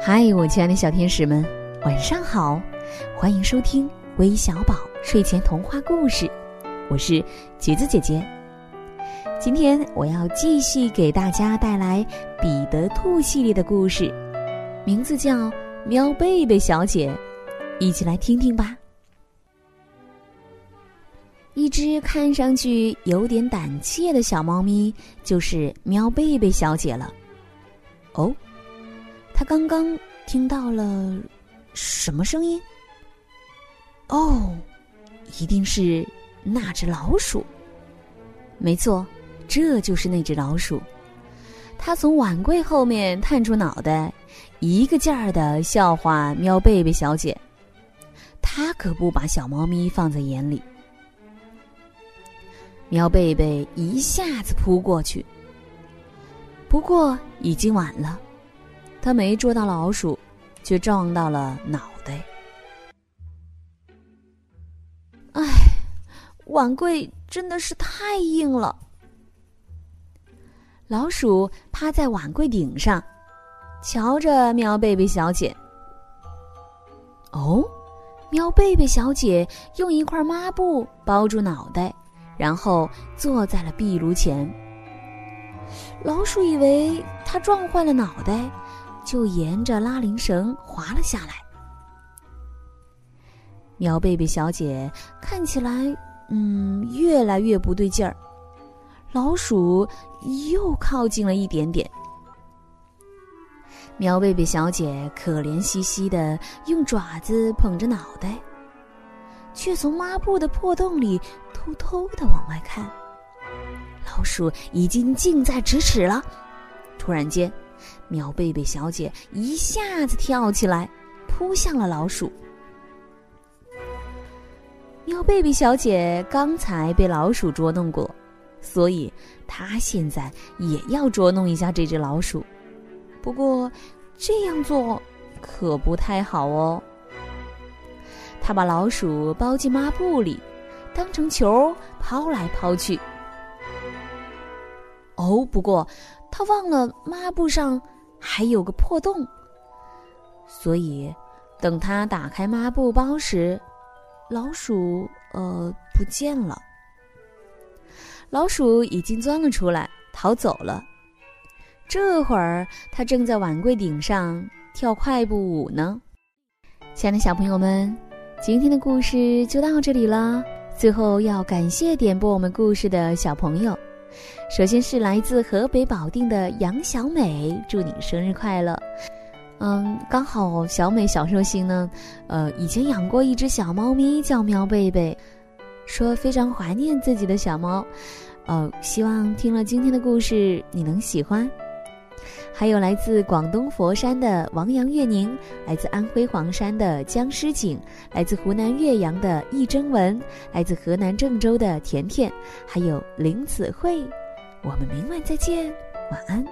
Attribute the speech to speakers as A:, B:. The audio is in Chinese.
A: 嗨，我亲爱的小天使们，晚上好！欢迎收听微小宝睡前童话故事，我是橘子姐姐。今天我要继续给大家带来彼得兔系列的故事，名字叫《喵贝贝小姐》，一起来听听吧。一只看上去有点胆怯的小猫咪，就是喵贝贝小姐了。哦。他刚刚听到了什么声音？哦，一定是那只老鼠。没错，这就是那只老鼠。他从碗柜后面探出脑袋，一个劲儿的笑话喵贝贝小姐。他可不把小猫咪放在眼里。喵贝贝一下子扑过去，不过已经晚了。他没捉到老鼠，却撞到了脑袋。唉，碗柜真的是太硬了。老鼠趴在碗柜顶上，瞧着喵贝贝小姐。哦，喵贝贝小姐用一块抹布包住脑袋，然后坐在了壁炉前。老鼠以为它撞坏了脑袋。就沿着拉铃绳滑了下来。苗贝贝小姐看起来，嗯，越来越不对劲儿。老鼠又靠近了一点点。苗贝贝小姐可怜兮兮的用爪子捧着脑袋，却从抹布的破洞里偷偷的往外看。老鼠已经近在咫尺了。突然间。苗贝贝小姐一下子跳起来，扑向了老鼠。苗贝贝小姐刚才被老鼠捉弄过，所以她现在也要捉弄一下这只老鼠。不过这样做可不太好哦。她把老鼠包进抹布里，当成球抛来抛去。哦，不过他忘了抹布上。还有个破洞，所以等他打开抹布包时，老鼠呃不见了。老鼠已经钻了出来，逃走了。这会儿他正在碗柜顶上跳快步舞呢。亲爱的小朋友们，今天的故事就到这里了。最后要感谢点播我们故事的小朋友。首先是来自河北保定的杨小美，祝你生日快乐。嗯，刚好小美小寿星呢，呃，以前养过一只小猫咪叫喵贝贝，说非常怀念自己的小猫，呃，希望听了今天的故事你能喜欢。还有来自广东佛山的王阳月宁，来自安徽黄山的姜诗景，来自湖南岳阳的易征文，来自河南郑州的甜甜，还有林子慧。我们明晚再见，晚安。